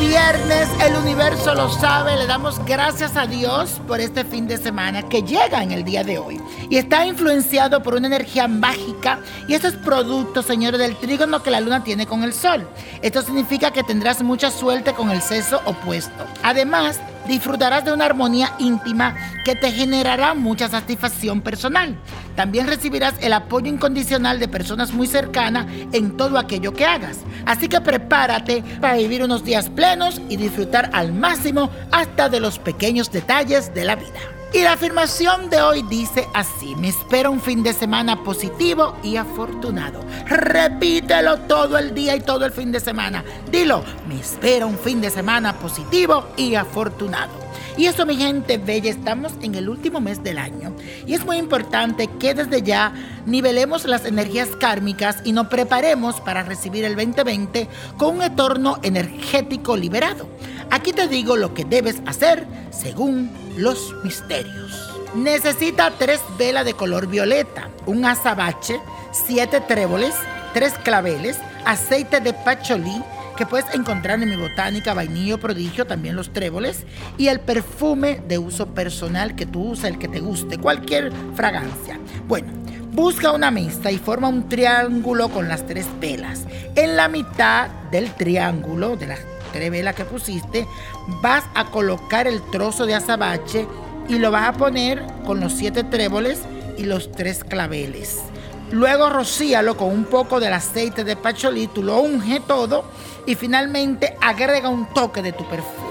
viernes, el universo lo sabe, le damos gracias a Dios por este fin de semana que llega en el día de hoy y está influenciado por una energía mágica y estos productos, señores, del trígono que la luna tiene con el sol. Esto significa que tendrás mucha suerte con el sexo opuesto. Además, disfrutarás de una armonía íntima que te generará mucha satisfacción personal. También recibirás el apoyo incondicional de personas muy cercanas en todo aquello que hagas. Así que prepárate para vivir unos días plenos y disfrutar al máximo hasta de los pequeños detalles de la vida. Y la afirmación de hoy dice así, me espera un fin de semana positivo y afortunado. Repítelo todo el día y todo el fin de semana. Dilo, me espera un fin de semana positivo y afortunado. Y eso, mi gente bella, estamos en el último mes del año. Y es muy importante que desde ya nivelemos las energías kármicas y nos preparemos para recibir el 2020 con un entorno energético liberado. Aquí te digo lo que debes hacer según los misterios. Necesita tres velas de color violeta, un azabache, siete tréboles, tres claveles, aceite de pacholí que puedes encontrar en mi botánica, vainillo prodigio, también los tréboles, y el perfume de uso personal que tú usas, el que te guste, cualquier fragancia. Bueno, busca una mesa y forma un triángulo con las tres velas. En la mitad del triángulo, de las tres velas que pusiste, vas a colocar el trozo de azabache y lo vas a poner con los siete tréboles y los tres claveles. Luego rocíalo con un poco del aceite de pacholí, lo unge todo y finalmente agrega un toque de tu perfume.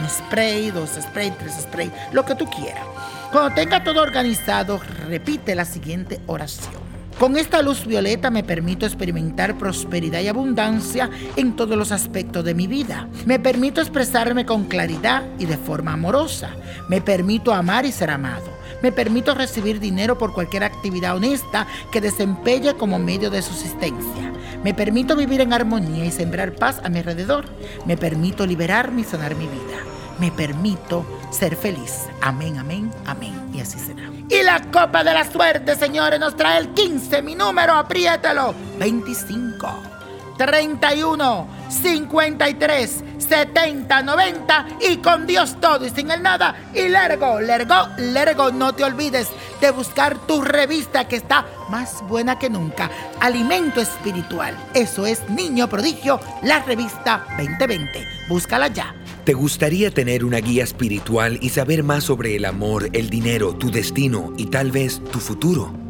Un spray, dos spray, tres spray, lo que tú quieras. Cuando tenga todo organizado, repite la siguiente oración. Con esta luz violeta me permito experimentar prosperidad y abundancia en todos los aspectos de mi vida. Me permito expresarme con claridad y de forma amorosa. Me permito amar y ser amado. Me permito recibir dinero por cualquier actividad honesta que desempeñe como medio de subsistencia. Me permito vivir en armonía y sembrar paz a mi alrededor. Me permito liberarme y sanar mi vida. Me permito ser feliz. Amén, amén, amén. Y así será. Y la copa de la suerte, señores, nos trae el 15. Mi número, apriétalo. 25, 31, 53, 70, 90 y con Dios todo y sin el nada. Y largo, largo, largo. No te olvides de buscar tu revista que está más buena que nunca. Alimento espiritual. Eso es Niño Prodigio, la revista 2020. Búscala ya. ¿Te gustaría tener una guía espiritual y saber más sobre el amor, el dinero, tu destino y tal vez tu futuro?